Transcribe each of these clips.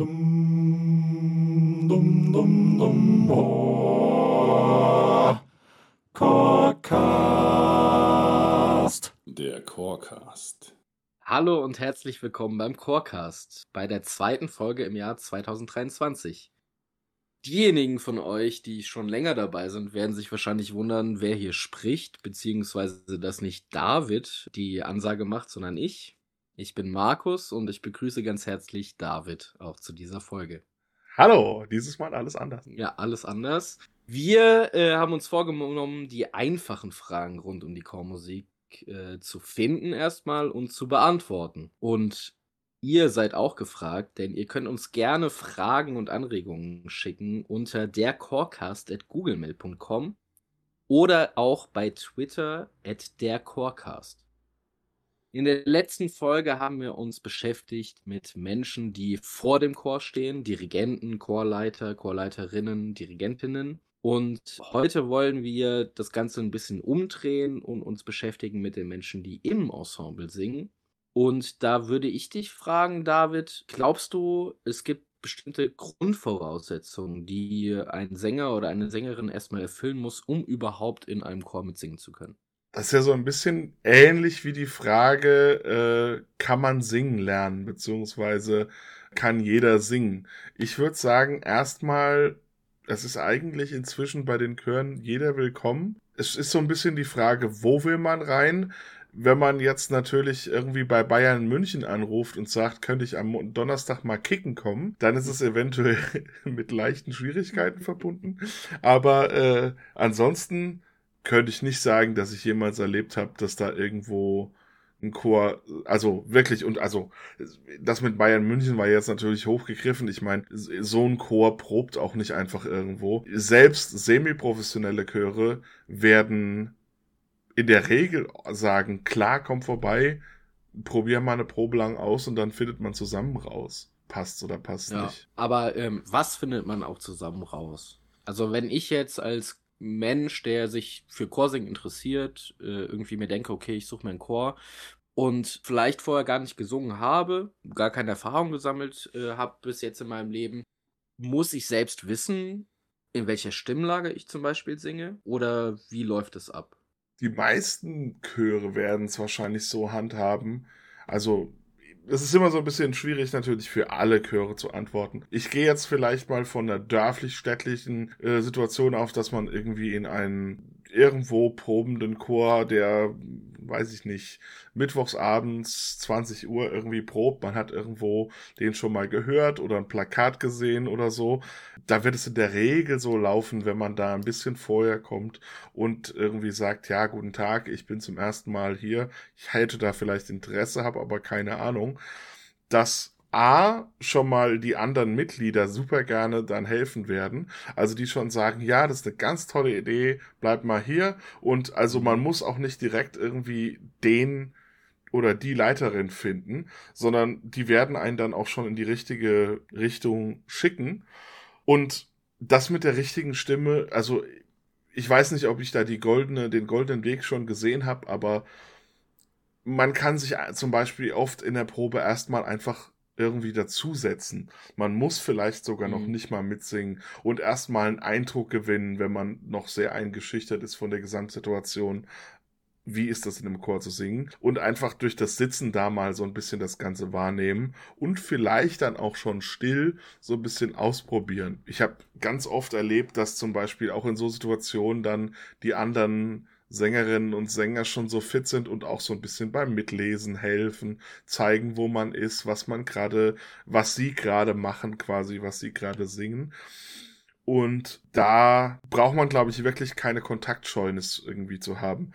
Dum, dum, dum, dum, oh. Chorecast. Der Chorecast. Hallo und herzlich willkommen beim Chorecast, bei der zweiten Folge im Jahr 2023. Diejenigen von euch, die schon länger dabei sind, werden sich wahrscheinlich wundern, wer hier spricht, beziehungsweise dass nicht David die Ansage macht, sondern ich. Ich bin Markus und ich begrüße ganz herzlich David auch zu dieser Folge. Hallo, dieses Mal alles anders. Ja, alles anders. Wir äh, haben uns vorgenommen, die einfachen Fragen rund um die Chormusik äh, zu finden erstmal und zu beantworten. Und ihr seid auch gefragt, denn ihr könnt uns gerne Fragen und Anregungen schicken unter dercorecast.googlemail.com oder auch bei Twitter at dercorecast. In der letzten Folge haben wir uns beschäftigt mit Menschen, die vor dem Chor stehen, Dirigenten, Chorleiter, Chorleiterinnen, Dirigentinnen. Und heute wollen wir das Ganze ein bisschen umdrehen und uns beschäftigen mit den Menschen, die im Ensemble singen. Und da würde ich dich fragen, David, glaubst du, es gibt bestimmte Grundvoraussetzungen, die ein Sänger oder eine Sängerin erstmal erfüllen muss, um überhaupt in einem Chor mitsingen zu können? Das ist ja so ein bisschen ähnlich wie die Frage, äh, kann man singen lernen, beziehungsweise kann jeder singen? Ich würde sagen, erstmal, es ist eigentlich inzwischen bei den Chören jeder willkommen. Es ist so ein bisschen die Frage, wo will man rein? Wenn man jetzt natürlich irgendwie bei Bayern München anruft und sagt, könnte ich am Donnerstag mal kicken kommen, dann ist es eventuell mit leichten Schwierigkeiten verbunden. Aber äh, ansonsten könnte ich nicht sagen, dass ich jemals erlebt habe, dass da irgendwo ein Chor, also wirklich, und also das mit Bayern München war jetzt natürlich hochgegriffen. Ich meine, so ein Chor probt auch nicht einfach irgendwo. Selbst semi-professionelle Chöre werden in der Regel sagen, klar, komm vorbei, probier mal eine Probe lang aus und dann findet man zusammen raus. Passt oder passt ja, nicht. Aber ähm, was findet man auch zusammen raus? Also wenn ich jetzt als Mensch, der sich für Chorsingen interessiert, äh, irgendwie mir denke, okay, ich suche mir einen Chor und vielleicht vorher gar nicht gesungen habe, gar keine Erfahrung gesammelt äh, habe bis jetzt in meinem Leben, muss ich selbst wissen, in welcher Stimmlage ich zum Beispiel singe oder wie läuft es ab? Die meisten Chöre werden es wahrscheinlich so handhaben. Also es ist immer so ein bisschen schwierig natürlich für alle Chöre zu antworten. Ich gehe jetzt vielleicht mal von der dörflich-städtlichen äh, Situation auf, dass man irgendwie in einen irgendwo probenden Chor, der, weiß ich nicht, mittwochsabends 20 Uhr irgendwie probt, man hat irgendwo den schon mal gehört oder ein Plakat gesehen oder so. Da wird es in der Regel so laufen, wenn man da ein bisschen vorher kommt und irgendwie sagt, ja, guten Tag, ich bin zum ersten Mal hier, ich hätte da vielleicht Interesse, habe aber keine Ahnung, dass A, schon mal die anderen Mitglieder super gerne dann helfen werden. Also die schon sagen, ja, das ist eine ganz tolle Idee, bleib mal hier. Und also man muss auch nicht direkt irgendwie den oder die Leiterin finden, sondern die werden einen dann auch schon in die richtige Richtung schicken. Und das mit der richtigen Stimme, also ich weiß nicht, ob ich da die goldene, den goldenen Weg schon gesehen habe, aber man kann sich zum Beispiel oft in der Probe erstmal einfach irgendwie dazusetzen. Man muss vielleicht sogar mhm. noch nicht mal mitsingen und erstmal einen Eindruck gewinnen, wenn man noch sehr eingeschüchtert ist von der Gesamtsituation. Wie ist das in einem Chor zu singen? Und einfach durch das Sitzen da mal so ein bisschen das Ganze wahrnehmen und vielleicht dann auch schon still so ein bisschen ausprobieren. Ich habe ganz oft erlebt, dass zum Beispiel auch in so Situationen dann die anderen Sängerinnen und Sänger schon so fit sind und auch so ein bisschen beim Mitlesen helfen, zeigen, wo man ist, was man gerade, was sie gerade machen, quasi, was sie gerade singen. Und da braucht man, glaube ich, wirklich keine Kontaktscheunis irgendwie zu haben.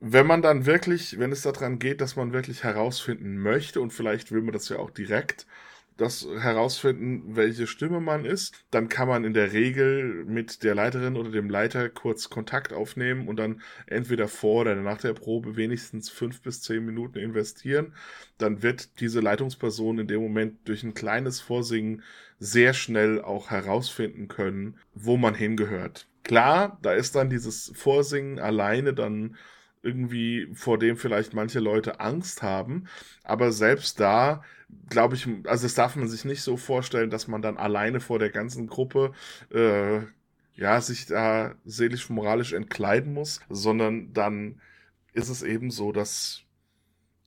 Wenn man dann wirklich, wenn es daran geht, dass man wirklich herausfinden möchte, und vielleicht will man das ja auch direkt, das herausfinden, welche Stimme man ist. Dann kann man in der Regel mit der Leiterin oder dem Leiter kurz Kontakt aufnehmen und dann entweder vor oder nach der Probe wenigstens fünf bis zehn Minuten investieren. Dann wird diese Leitungsperson in dem Moment durch ein kleines Vorsingen sehr schnell auch herausfinden können, wo man hingehört. Klar, da ist dann dieses Vorsingen alleine dann irgendwie, vor dem vielleicht manche Leute Angst haben. Aber selbst da, glaube ich, also das darf man sich nicht so vorstellen, dass man dann alleine vor der ganzen Gruppe äh, ja, sich da seelisch-moralisch entkleiden muss, sondern dann ist es eben so, dass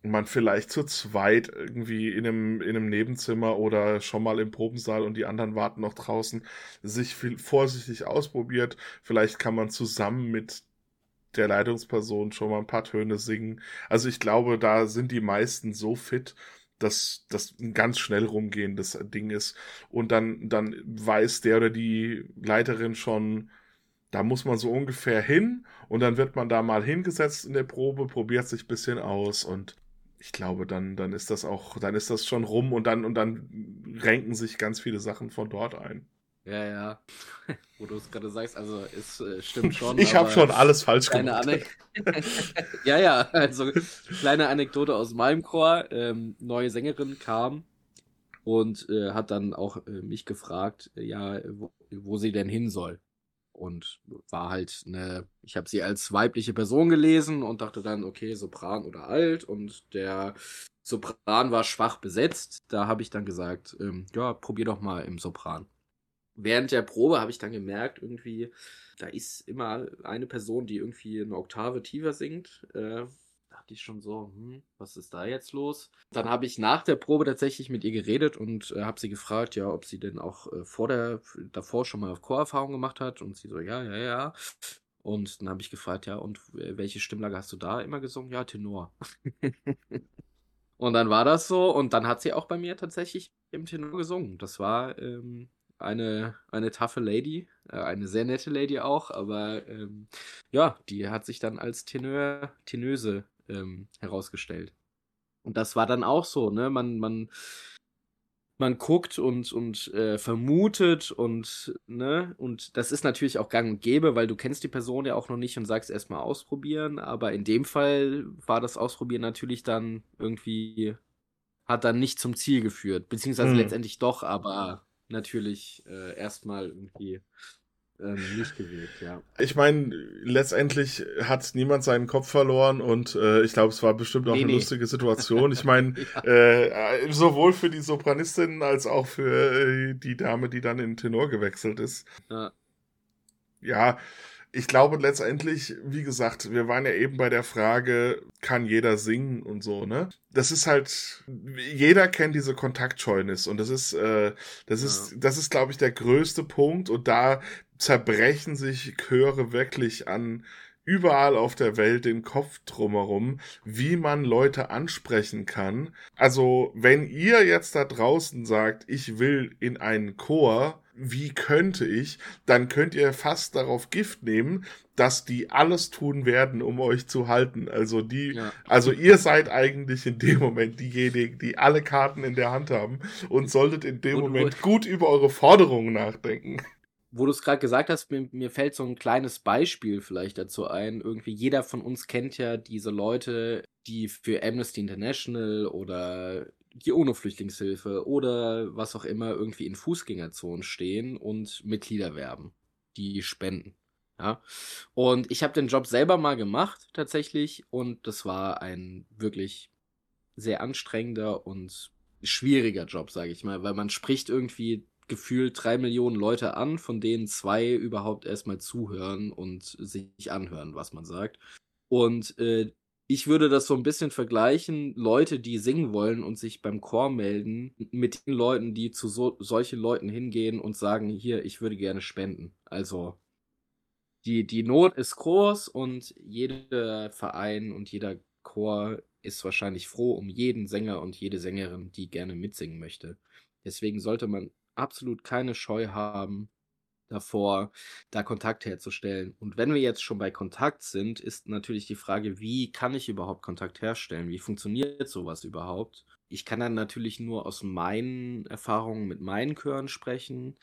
man vielleicht zu zweit irgendwie in einem, in einem Nebenzimmer oder schon mal im Probensaal und die anderen warten noch draußen, sich viel vorsichtig ausprobiert. Vielleicht kann man zusammen mit der Leitungsperson schon mal ein paar Töne singen. Also ich glaube, da sind die meisten so fit, dass das ein ganz schnell rumgehendes Ding ist. Und dann, dann weiß der oder die Leiterin schon, da muss man so ungefähr hin und dann wird man da mal hingesetzt in der Probe, probiert sich ein bisschen aus und ich glaube, dann, dann ist das auch, dann ist das schon rum und dann, und dann renken sich ganz viele Sachen von dort ein. Ja, ja. Wo du es gerade sagst, also es äh, stimmt schon. ich habe schon alles falsch kleine gemacht. ja, ja, also kleine Anekdote aus meinem Chor. Ähm, neue Sängerin kam und äh, hat dann auch äh, mich gefragt, äh, ja, wo, wo sie denn hin soll und war halt eine, ich habe sie als weibliche Person gelesen und dachte dann, okay, Sopran oder alt und der Sopran war schwach besetzt. Da habe ich dann gesagt, ähm, ja, probier doch mal im Sopran. Während der Probe habe ich dann gemerkt, irgendwie, da ist immer eine Person, die irgendwie eine Oktave tiefer singt. Äh, dachte ich schon so, hm, was ist da jetzt los? Dann habe ich nach der Probe tatsächlich mit ihr geredet und äh, habe sie gefragt, ja, ob sie denn auch äh, vor der, davor schon mal Chorerfahrung gemacht hat. Und sie so, ja, ja, ja. Und dann habe ich gefragt, ja, und welche Stimmlage hast du da immer gesungen? Ja, Tenor. und dann war das so und dann hat sie auch bei mir tatsächlich im Tenor gesungen. Das war ähm, eine, eine taffe Lady, äh, eine sehr nette Lady auch, aber ähm, ja, die hat sich dann als Teneur, Tenöse ähm, herausgestellt. Und das war dann auch so, ne? Man, man, man guckt und, und äh, vermutet und, ne, und das ist natürlich auch gang und gäbe, weil du kennst die Person ja auch noch nicht und sagst erstmal ausprobieren, aber in dem Fall war das Ausprobieren natürlich dann irgendwie, hat dann nicht zum Ziel geführt, beziehungsweise hm. letztendlich doch, aber natürlich äh, erstmal irgendwie ähm, nicht gewählt, ja. Ich meine, letztendlich hat niemand seinen Kopf verloren und äh, ich glaube, es war bestimmt auch nee, eine nee. lustige Situation. Ich meine, ja. äh, sowohl für die Sopranistin als auch für äh, die Dame, die dann in Tenor gewechselt ist. Ja. Ja, ich glaube letztendlich, wie gesagt, wir waren ja eben bei der Frage, kann jeder singen und so, ne? Das ist halt, jeder kennt diese Kontaktscheunis und das ist, äh, das ja. ist, das ist, glaube ich, der größte Punkt und da zerbrechen sich Chöre wirklich an überall auf der Welt den Kopf drumherum, wie man Leute ansprechen kann. Also, wenn ihr jetzt da draußen sagt, ich will in einen Chor, wie könnte ich, dann könnt ihr fast darauf Gift nehmen, dass die alles tun werden, um euch zu halten. Also die, ja. also ihr seid eigentlich in dem Moment diejenigen, die alle Karten in der Hand haben und solltet in dem und, Moment gut über eure Forderungen nachdenken wo du es gerade gesagt hast, mir, mir, fällt so ein kleines Beispiel vielleicht dazu ein. Irgendwie jeder von uns kennt ja diese Leute, die für Amnesty International oder die UNO-Flüchtlingshilfe oder was auch immer irgendwie in Fußgängerzonen stehen und Mitglieder werben, die spenden. Ja. Und ich habe den Job selber mal gemacht, tatsächlich, und das war ein wirklich sehr anstrengender und schwieriger Job, sage ich mal, weil man spricht irgendwie gefühlt drei Millionen Leute an, von denen zwei überhaupt erstmal zuhören und sich anhören, was man sagt. Und äh, ich würde das so ein bisschen vergleichen, Leute, die singen wollen und sich beim Chor melden, mit den Leuten, die zu so, solchen Leuten hingehen und sagen, hier, ich würde gerne spenden. Also die, die Not ist groß und jeder Verein und jeder Chor ist wahrscheinlich froh um jeden Sänger und jede Sängerin, die gerne mitsingen möchte. Deswegen sollte man absolut keine Scheu haben davor, da Kontakt herzustellen. Und wenn wir jetzt schon bei Kontakt sind, ist natürlich die Frage, wie kann ich überhaupt Kontakt herstellen? Wie funktioniert sowas überhaupt? Ich kann dann natürlich nur aus meinen Erfahrungen mit meinen Chören sprechen,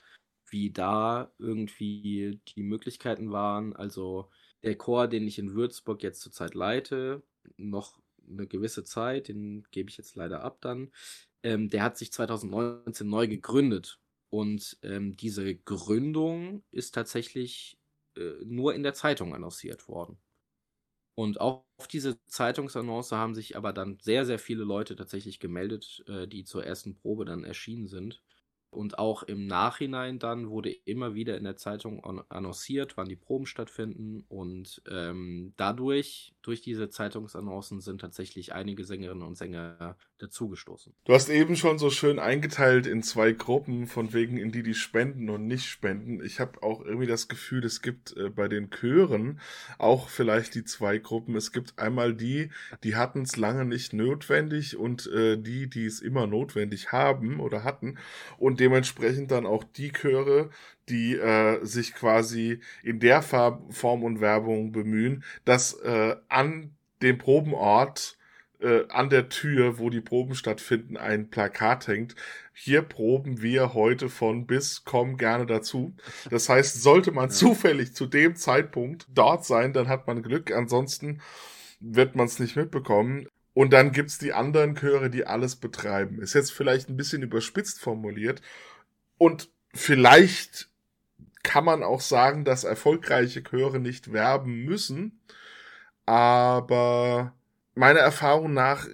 wie da irgendwie die Möglichkeiten waren. Also der Chor, den ich in Würzburg jetzt zurzeit leite, noch eine gewisse Zeit, den gebe ich jetzt leider ab dann. Ähm, der hat sich 2019 neu gegründet und ähm, diese Gründung ist tatsächlich äh, nur in der Zeitung annonciert worden. Und auch auf diese Zeitungsannonce haben sich aber dann sehr, sehr viele Leute tatsächlich gemeldet, äh, die zur ersten Probe dann erschienen sind. Und auch im Nachhinein dann wurde immer wieder in der Zeitung annonciert, wann die Proben stattfinden. Und ähm, dadurch, durch diese Zeitungsannoncen, sind tatsächlich einige Sängerinnen und Sänger dazugestoßen. Du hast eben schon so schön eingeteilt in zwei Gruppen, von wegen in die, die spenden und nicht spenden. Ich habe auch irgendwie das Gefühl, es gibt äh, bei den Chören auch vielleicht die zwei Gruppen. Es gibt einmal die, die hatten es lange nicht notwendig und äh, die, die es immer notwendig haben oder hatten. Und dementsprechend dann auch die Chöre, die äh, sich quasi in der Form und Werbung bemühen, dass äh, an dem Probenort äh, an der Tür, wo die Proben stattfinden, ein Plakat hängt. Hier proben wir heute von bis, komm gerne dazu. Das heißt, sollte man ja. zufällig zu dem Zeitpunkt dort sein, dann hat man Glück. Ansonsten wird man es nicht mitbekommen. Und dann gibt's die anderen Chöre, die alles betreiben. Ist jetzt vielleicht ein bisschen überspitzt formuliert. Und vielleicht kann man auch sagen, dass erfolgreiche Chöre nicht werben müssen. Aber meiner Erfahrung nach,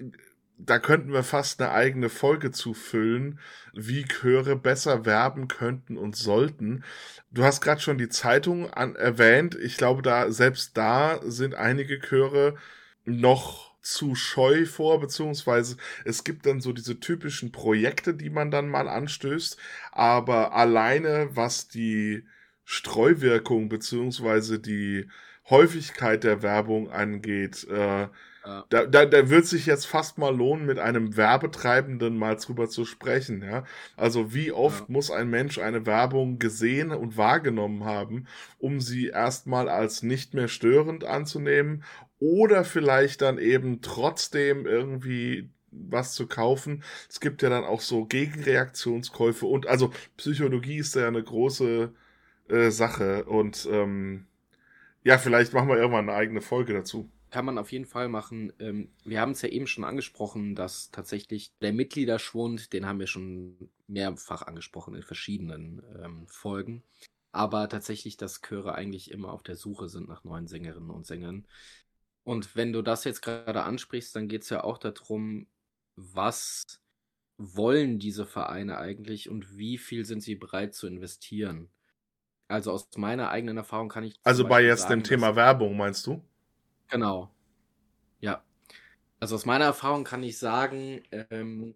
da könnten wir fast eine eigene Folge zu füllen, wie Chöre besser werben könnten und sollten. Du hast gerade schon die Zeitung an, erwähnt. Ich glaube, da selbst da sind einige Chöre noch zu scheu vor, beziehungsweise es gibt dann so diese typischen Projekte, die man dann mal anstößt, aber alleine was die Streuwirkung beziehungsweise die Häufigkeit der Werbung angeht, äh, ja. Da, da, da wird sich jetzt fast mal lohnen, mit einem Werbetreibenden mal drüber zu sprechen, ja. Also wie oft ja. muss ein Mensch eine Werbung gesehen und wahrgenommen haben, um sie erstmal als nicht mehr störend anzunehmen oder vielleicht dann eben trotzdem irgendwie was zu kaufen. Es gibt ja dann auch so Gegenreaktionskäufe und also Psychologie ist ja eine große äh, Sache und ähm, ja, vielleicht machen wir irgendwann eine eigene Folge dazu kann man auf jeden Fall machen. Ähm, wir haben es ja eben schon angesprochen, dass tatsächlich der Mitgliederschwund, den haben wir schon mehrfach angesprochen in verschiedenen ähm, Folgen. Aber tatsächlich, dass Chöre eigentlich immer auf der Suche sind nach neuen Sängerinnen und Sängern. Und wenn du das jetzt gerade ansprichst, dann geht es ja auch darum, was wollen diese Vereine eigentlich und wie viel sind sie bereit zu investieren? Also aus meiner eigenen Erfahrung kann ich. Also bei jetzt sagen, dem Thema Werbung meinst du? Genau. Ja. Also aus meiner Erfahrung kann ich sagen, ähm,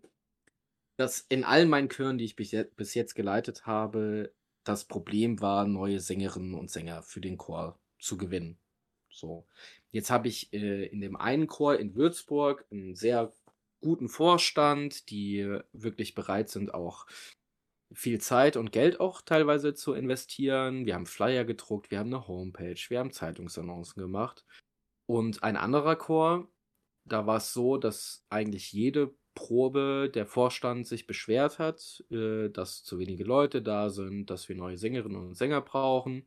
dass in all meinen Chören, die ich bis jetzt geleitet habe, das Problem war, neue Sängerinnen und Sänger für den Chor zu gewinnen. So. Jetzt habe ich äh, in dem einen Chor in Würzburg einen sehr guten Vorstand, die wirklich bereit sind, auch viel Zeit und Geld auch teilweise zu investieren. Wir haben Flyer gedruckt, wir haben eine Homepage, wir haben Zeitungsannoncen gemacht. Und ein anderer Chor, da war es so, dass eigentlich jede Probe der Vorstand sich beschwert hat, äh, dass zu wenige Leute da sind, dass wir neue Sängerinnen und Sänger brauchen,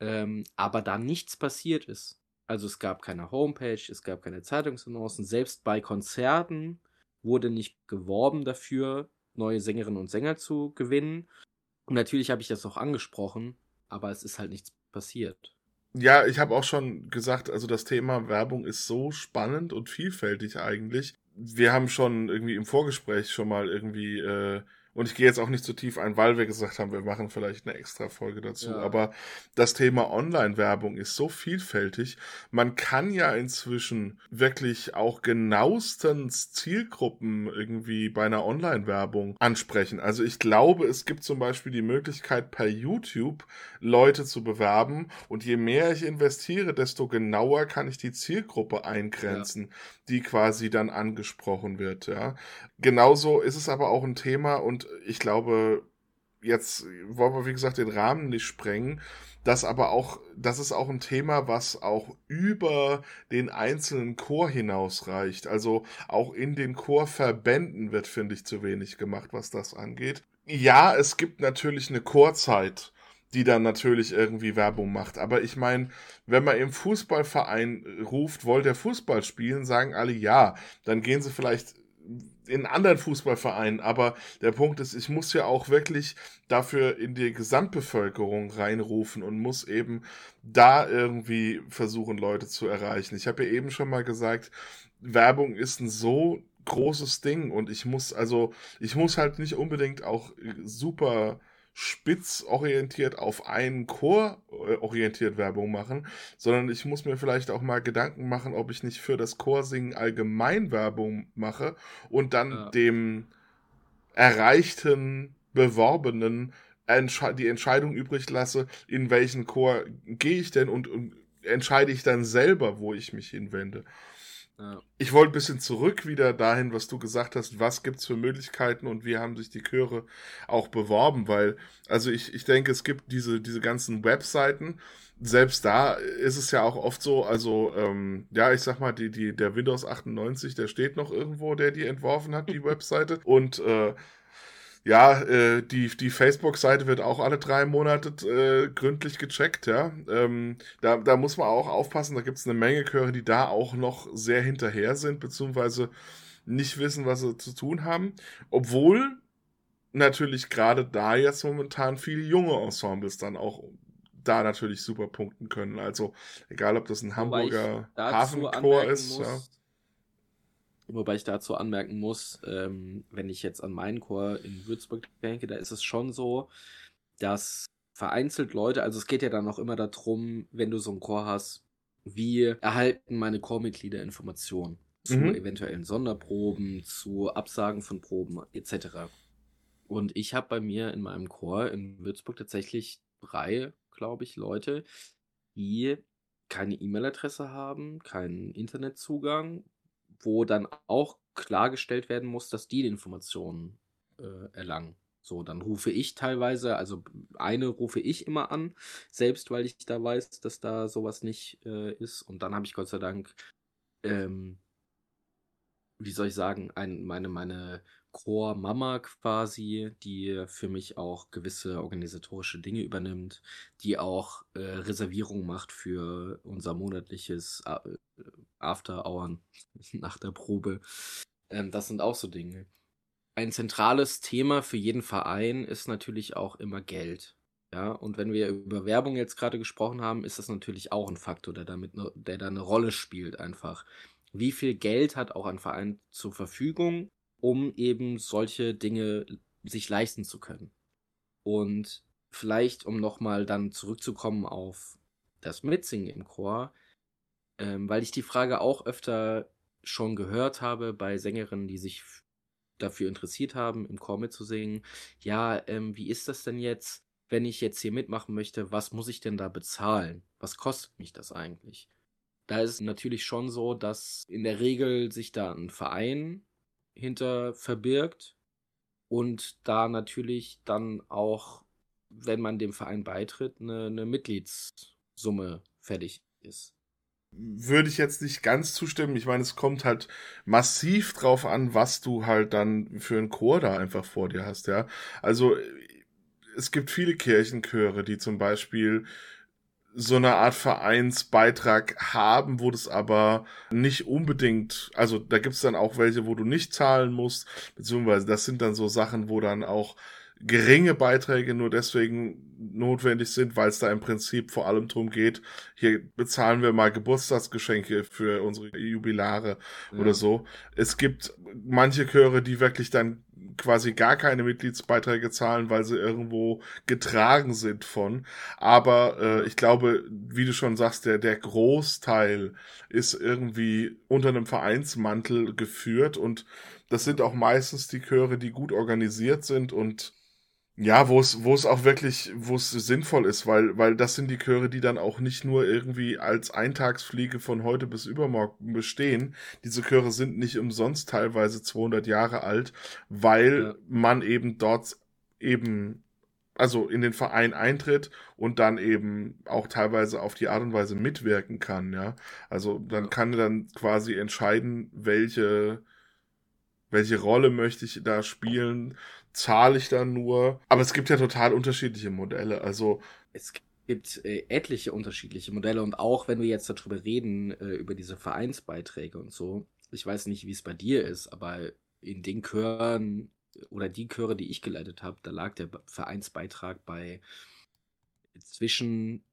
ähm, aber da nichts passiert ist. Also es gab keine Homepage, es gab keine Zeitungsannoncen, selbst bei Konzerten wurde nicht geworben dafür, neue Sängerinnen und Sänger zu gewinnen. Und natürlich habe ich das auch angesprochen, aber es ist halt nichts passiert. Ja, ich habe auch schon gesagt, also das Thema Werbung ist so spannend und vielfältig eigentlich. Wir haben schon irgendwie im Vorgespräch schon mal irgendwie äh, und ich gehe jetzt auch nicht zu so tief ein, weil wir gesagt haben, wir machen vielleicht eine extra Folge dazu. Ja. Aber das Thema Online-Werbung ist so vielfältig. Man kann ja inzwischen wirklich auch genauestens Zielgruppen irgendwie bei einer Online-Werbung ansprechen. Also ich glaube, es gibt zum Beispiel die Möglichkeit, per YouTube Leute zu bewerben. Und je mehr ich investiere, desto genauer kann ich die Zielgruppe eingrenzen, ja. die quasi dann angesprochen wird. Ja. Genauso ist es aber auch ein Thema und ich glaube, jetzt wollen wir, wie gesagt, den Rahmen nicht sprengen. Das aber auch, das ist auch ein Thema, was auch über den einzelnen Chor hinausreicht. Also auch in den Chorverbänden wird, finde ich, zu wenig gemacht, was das angeht. Ja, es gibt natürlich eine Chorzeit, die dann natürlich irgendwie Werbung macht. Aber ich meine, wenn man im Fußballverein ruft, wollt ihr Fußball spielen, sagen alle ja. Dann gehen sie vielleicht in anderen Fußballvereinen, aber der Punkt ist, ich muss ja auch wirklich dafür in die Gesamtbevölkerung reinrufen und muss eben da irgendwie versuchen, Leute zu erreichen. Ich habe ja eben schon mal gesagt, Werbung ist ein so großes Ding und ich muss also, ich muss halt nicht unbedingt auch super spitz orientiert auf einen Chor äh, orientiert Werbung machen, sondern ich muss mir vielleicht auch mal Gedanken machen, ob ich nicht für das Chorsingen allgemein Werbung mache und dann ja. dem erreichten Beworbenen die Entscheidung übrig lasse, in welchen Chor gehe ich denn und, und entscheide ich dann selber, wo ich mich hinwende. Ich wollte ein bisschen zurück wieder dahin, was du gesagt hast, was gibt es für Möglichkeiten und wie haben sich die Chöre auch beworben, weil, also ich, ich denke, es gibt diese, diese ganzen Webseiten, selbst da ist es ja auch oft so, also ähm, ja, ich sag mal, die, die, der Windows 98, der steht noch irgendwo, der die entworfen hat, die Webseite. Und äh, ja, äh, die, die Facebook-Seite wird auch alle drei Monate äh, gründlich gecheckt, ja. Ähm, da, da muss man auch aufpassen, da gibt es eine Menge Chöre, die da auch noch sehr hinterher sind, beziehungsweise nicht wissen, was sie zu tun haben. Obwohl natürlich gerade da jetzt momentan viele junge Ensembles dann auch da natürlich super punkten können. Also egal, ob das ein Hamburger Hafenchor ist. Muss, ja Wobei ich dazu anmerken muss, ähm, wenn ich jetzt an meinen Chor in Würzburg denke, da ist es schon so, dass vereinzelt Leute, also es geht ja dann auch immer darum, wenn du so einen Chor hast, wie erhalten meine Chormitglieder Informationen zu mhm. eventuellen Sonderproben, zu Absagen von Proben etc. Und ich habe bei mir in meinem Chor in Würzburg tatsächlich drei, glaube ich, Leute, die keine E-Mail-Adresse haben, keinen Internetzugang, wo dann auch klargestellt werden muss, dass die, die Informationen äh, erlangen. So, dann rufe ich teilweise, also eine rufe ich immer an, selbst weil ich da weiß, dass da sowas nicht äh, ist. Und dann habe ich Gott sei Dank, ähm, wie soll ich sagen, ein, meine, meine Core-Mama quasi, die für mich auch gewisse organisatorische Dinge übernimmt, die auch äh, Reservierungen macht für unser monatliches äh, After-Hour nach der Probe. Ähm, das sind auch so Dinge. Ein zentrales Thema für jeden Verein ist natürlich auch immer Geld. Ja, und wenn wir über Werbung jetzt gerade gesprochen haben, ist das natürlich auch ein Faktor, der damit, ne, der da eine Rolle spielt einfach. Wie viel Geld hat auch ein Verein zur Verfügung um eben solche Dinge sich leisten zu können. Und vielleicht, um nochmal dann zurückzukommen auf das Mitsingen im Chor, ähm, weil ich die Frage auch öfter schon gehört habe bei Sängerinnen, die sich dafür interessiert haben, im Chor mitzusingen. Ja, ähm, wie ist das denn jetzt, wenn ich jetzt hier mitmachen möchte? Was muss ich denn da bezahlen? Was kostet mich das eigentlich? Da ist es natürlich schon so, dass in der Regel sich da ein Verein hinter verbirgt und da natürlich dann auch, wenn man dem Verein beitritt, eine, eine Mitgliedssumme fertig ist. Würde ich jetzt nicht ganz zustimmen. Ich meine, es kommt halt massiv drauf an, was du halt dann für einen Chor da einfach vor dir hast, ja. Also es gibt viele Kirchenchöre, die zum Beispiel so eine Art Vereinsbeitrag haben, wo das aber nicht unbedingt, also da gibt's dann auch welche, wo du nicht zahlen musst, beziehungsweise das sind dann so Sachen, wo dann auch geringe Beiträge nur deswegen notwendig sind, weil es da im Prinzip vor allem drum geht, hier bezahlen wir mal Geburtstagsgeschenke für unsere Jubilare ja. oder so. Es gibt manche Chöre, die wirklich dann quasi gar keine Mitgliedsbeiträge zahlen, weil sie irgendwo getragen sind von. Aber äh, ich glaube, wie du schon sagst, der, der Großteil ist irgendwie unter einem Vereinsmantel geführt und das sind auch meistens die Chöre, die gut organisiert sind und ja, wo es, wo es auch wirklich, wo es sinnvoll ist, weil, weil das sind die Chöre, die dann auch nicht nur irgendwie als Eintagsfliege von heute bis übermorgen bestehen. Diese Chöre sind nicht umsonst teilweise 200 Jahre alt, weil ja. man eben dort eben, also in den Verein eintritt und dann eben auch teilweise auf die Art und Weise mitwirken kann, ja. Also dann kann er dann quasi entscheiden, welche, welche Rolle möchte ich da spielen zahle ich dann nur. Aber es gibt ja total unterschiedliche Modelle. Also es gibt äh, etliche unterschiedliche Modelle und auch wenn wir jetzt darüber reden, äh, über diese Vereinsbeiträge und so, ich weiß nicht, wie es bei dir ist, aber in den Chören oder die Chöre, die ich geleitet habe, da lag der Vereinsbeitrag bei zwischen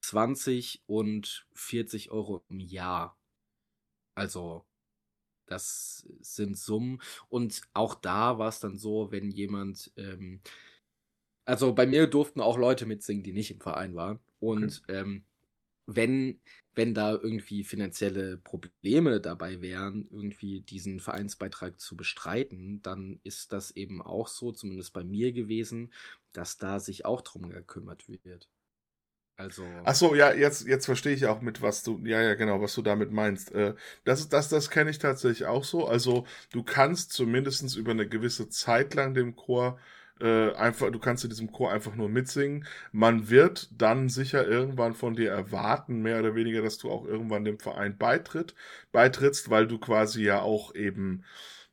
20 und 40 Euro im Jahr. Also, das sind Summen. Und auch da war es dann so, wenn jemand, ähm, also bei mir durften auch Leute mitsingen, die nicht im Verein waren. Und okay. ähm, wenn, wenn da irgendwie finanzielle Probleme dabei wären, irgendwie diesen Vereinsbeitrag zu bestreiten, dann ist das eben auch so, zumindest bei mir gewesen, dass da sich auch drum gekümmert wird. Also. Ach so, ja, jetzt, jetzt verstehe ich auch mit, was du, ja, ja, genau, was du damit meinst. Äh, das, das, das kenne ich tatsächlich auch so. Also, du kannst zumindest über eine gewisse Zeit lang dem Chor äh, einfach, du kannst in diesem Chor einfach nur mitsingen. Man wird dann sicher irgendwann von dir erwarten, mehr oder weniger, dass du auch irgendwann dem Verein beitritt, beitrittst, weil du quasi ja auch eben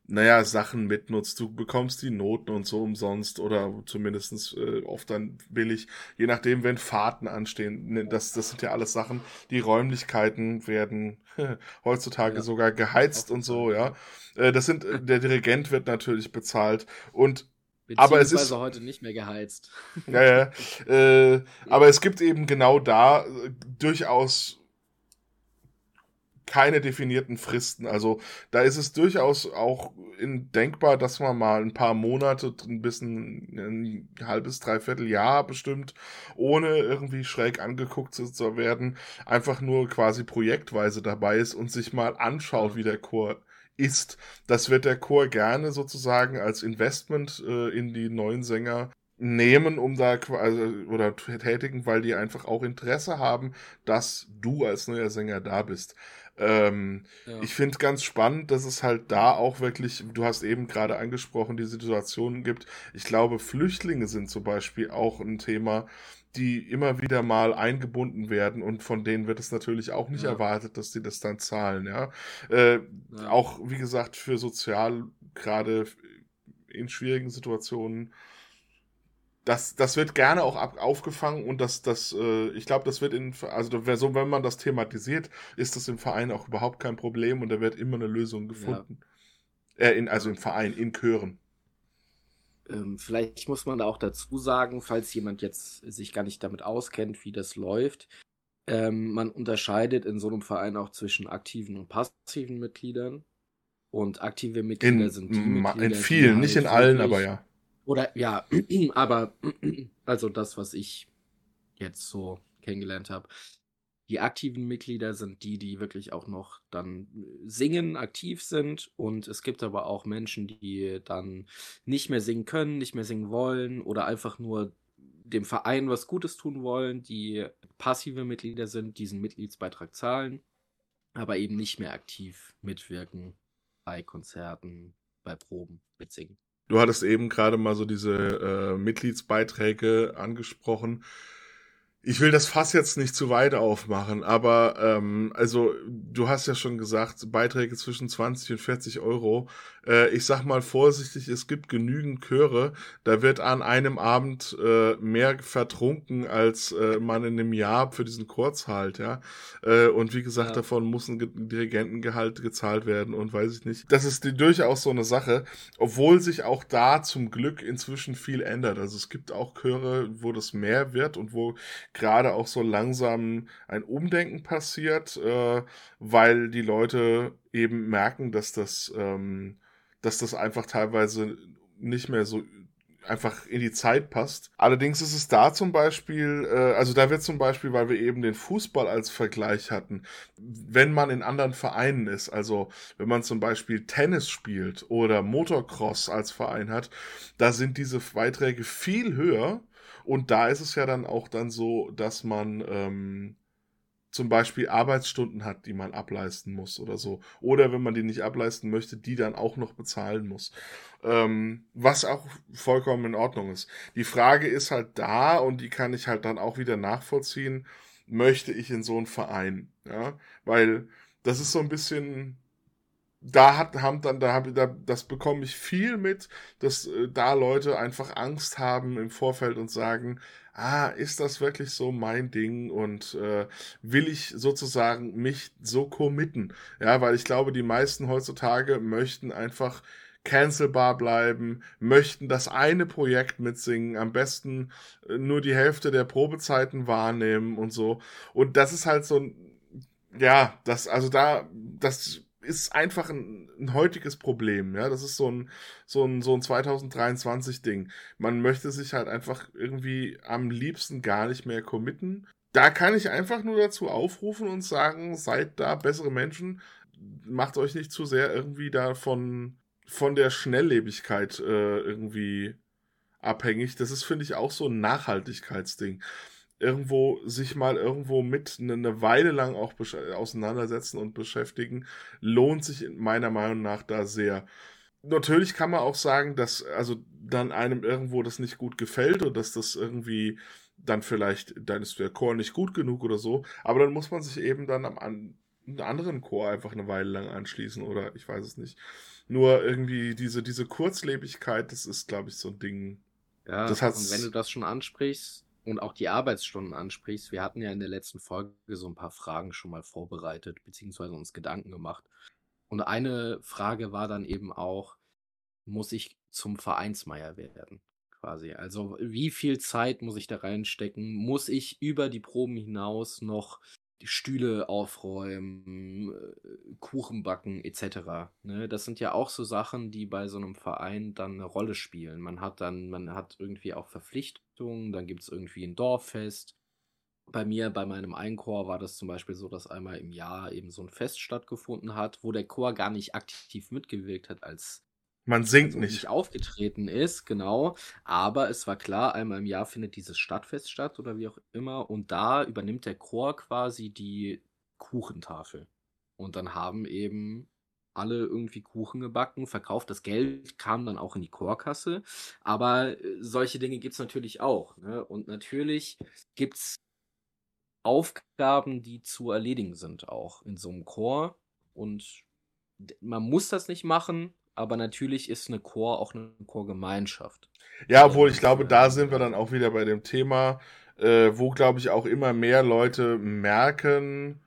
naja, Sachen mitnutzt. Du bekommst die Noten und so umsonst oder zumindestens äh, oft dann billig, je nachdem, wenn Fahrten anstehen. Ne, das, das sind ja alles Sachen, die Räumlichkeiten werden heutzutage ja. sogar geheizt und so, ja. Äh, das sind, äh, der Dirigent wird natürlich bezahlt und aber es ist heute nicht mehr geheizt. Ja, ja. Äh, aber es gibt eben genau da äh, durchaus keine definierten Fristen. Also da ist es durchaus auch denkbar, dass man mal ein paar Monate, ein bisschen ein halbes, dreiviertel Jahr bestimmt, ohne irgendwie schräg angeguckt zu werden, einfach nur quasi projektweise dabei ist und sich mal anschaut, wie der Chor ist. Das wird der Chor gerne sozusagen als Investment äh, in die neuen Sänger nehmen, um da also, oder tätigen, weil die einfach auch Interesse haben, dass du als neuer Sänger da bist. Ähm, ja. Ich finde ganz spannend, dass es halt da auch wirklich, du hast eben gerade angesprochen, die Situationen gibt. Ich glaube, Flüchtlinge sind zum Beispiel auch ein Thema, die immer wieder mal eingebunden werden und von denen wird es natürlich auch nicht ja. erwartet, dass die das dann zahlen, ja. Äh, ja. Auch, wie gesagt, für sozial, gerade in schwierigen Situationen, das, das wird gerne auch ab, aufgefangen und das, das, äh, ich glaube, das wird in, also so, wenn man das thematisiert, ist das im Verein auch überhaupt kein Problem und da wird immer eine Lösung gefunden. Ja. Äh, in, also im Verein, in Chören. Ähm, vielleicht muss man da auch dazu sagen, falls jemand jetzt sich gar nicht damit auskennt, wie das läuft. Ähm, man unterscheidet in so einem Verein auch zwischen aktiven und passiven Mitgliedern. Und aktive Mitglieder in, sind die Mitglieder, In vielen, halt nicht in allen, aber ja. Oder ja, aber also das, was ich jetzt so kennengelernt habe. Die aktiven Mitglieder sind die, die wirklich auch noch dann singen, aktiv sind. Und es gibt aber auch Menschen, die dann nicht mehr singen können, nicht mehr singen wollen oder einfach nur dem Verein was Gutes tun wollen, die passive Mitglieder sind, diesen Mitgliedsbeitrag zahlen, aber eben nicht mehr aktiv mitwirken bei Konzerten, bei Proben, mitsingen. Du hattest eben gerade mal so diese äh, Mitgliedsbeiträge angesprochen. Ich will das Fass jetzt nicht zu weit aufmachen, aber ähm, also du hast ja schon gesagt, Beiträge zwischen 20 und 40 Euro. Äh, ich sag mal vorsichtig, es gibt genügend Chöre, da wird an einem Abend äh, mehr vertrunken, als äh, man in einem Jahr für diesen Chor zahlt, ja. Äh, und wie gesagt, ja. davon muss ein Dirigentengehalt gezahlt werden und weiß ich nicht. Das ist durchaus so eine Sache, obwohl sich auch da zum Glück inzwischen viel ändert. Also es gibt auch Chöre, wo das mehr wird und wo gerade auch so langsam ein Umdenken passiert, äh, weil die Leute eben merken, dass das, ähm, dass das einfach teilweise nicht mehr so einfach in die Zeit passt. Allerdings ist es da zum Beispiel, äh, also da wird zum Beispiel, weil wir eben den Fußball als Vergleich hatten, wenn man in anderen Vereinen ist, also wenn man zum Beispiel Tennis spielt oder Motocross als Verein hat, da sind diese Beiträge viel höher und da ist es ja dann auch dann so, dass man ähm, zum Beispiel Arbeitsstunden hat, die man ableisten muss oder so. Oder wenn man die nicht ableisten möchte, die dann auch noch bezahlen muss. Ähm, was auch vollkommen in Ordnung ist. Die Frage ist halt da und die kann ich halt dann auch wieder nachvollziehen. Möchte ich in so einen Verein? Ja, weil das ist so ein bisschen da hat, haben dann, da habe da, das bekomme ich viel mit, dass äh, da Leute einfach Angst haben im Vorfeld und sagen, ah, ist das wirklich so mein Ding und äh, will ich sozusagen mich so committen? Ja, weil ich glaube, die meisten heutzutage möchten einfach cancelbar bleiben, möchten das eine Projekt mitsingen, am besten äh, nur die Hälfte der Probezeiten wahrnehmen und so. Und das ist halt so ein, ja, das, also da, das ist einfach ein, ein, heutiges Problem, ja. Das ist so ein, so ein, so ein 2023 Ding. Man möchte sich halt einfach irgendwie am liebsten gar nicht mehr committen. Da kann ich einfach nur dazu aufrufen und sagen, seid da bessere Menschen. Macht euch nicht zu sehr irgendwie davon, von der Schnelllebigkeit äh, irgendwie abhängig. Das ist, finde ich, auch so ein Nachhaltigkeitsding irgendwo sich mal irgendwo mit eine ne Weile lang auch auseinandersetzen und beschäftigen, lohnt sich meiner Meinung nach da sehr. Natürlich kann man auch sagen, dass also dann einem irgendwo das nicht gut gefällt und dass das irgendwie dann vielleicht, dann ist der Chor nicht gut genug oder so, aber dann muss man sich eben dann am an, einen anderen Chor einfach eine Weile lang anschließen oder ich weiß es nicht. Nur irgendwie diese, diese Kurzlebigkeit, das ist, glaube ich, so ein Ding. Ja, das und wenn du das schon ansprichst, und auch die Arbeitsstunden ansprichst, wir hatten ja in der letzten Folge so ein paar Fragen schon mal vorbereitet, beziehungsweise uns Gedanken gemacht. Und eine Frage war dann eben auch, muss ich zum Vereinsmeier werden? Quasi. Also, wie viel Zeit muss ich da reinstecken? Muss ich über die Proben hinaus noch die Stühle aufräumen, äh, Kuchen backen etc. Ne? Das sind ja auch so Sachen, die bei so einem Verein dann eine Rolle spielen. Man hat dann, man hat irgendwie auch Verpflichtungen, dann gibt es irgendwie ein Dorffest. Bei mir, bei meinem Einchor war das zum Beispiel so, dass einmal im Jahr eben so ein Fest stattgefunden hat, wo der Chor gar nicht aktiv mitgewirkt hat als man singt also nicht. nicht. aufgetreten ist, genau. Aber es war klar, einmal im Jahr findet dieses Stadtfest statt oder wie auch immer. Und da übernimmt der Chor quasi die Kuchentafel. Und dann haben eben alle irgendwie Kuchen gebacken, verkauft. Das Geld kam dann auch in die Chorkasse. Aber äh, solche Dinge gibt es natürlich auch. Ne? Und natürlich gibt es Aufgaben, die zu erledigen sind, auch in so einem Chor. Und man muss das nicht machen, aber natürlich ist eine Chor auch eine Chorgemeinschaft. Ja, obwohl ich glaube, da sind wir dann auch wieder bei dem Thema, äh, wo, glaube ich, auch immer mehr Leute merken,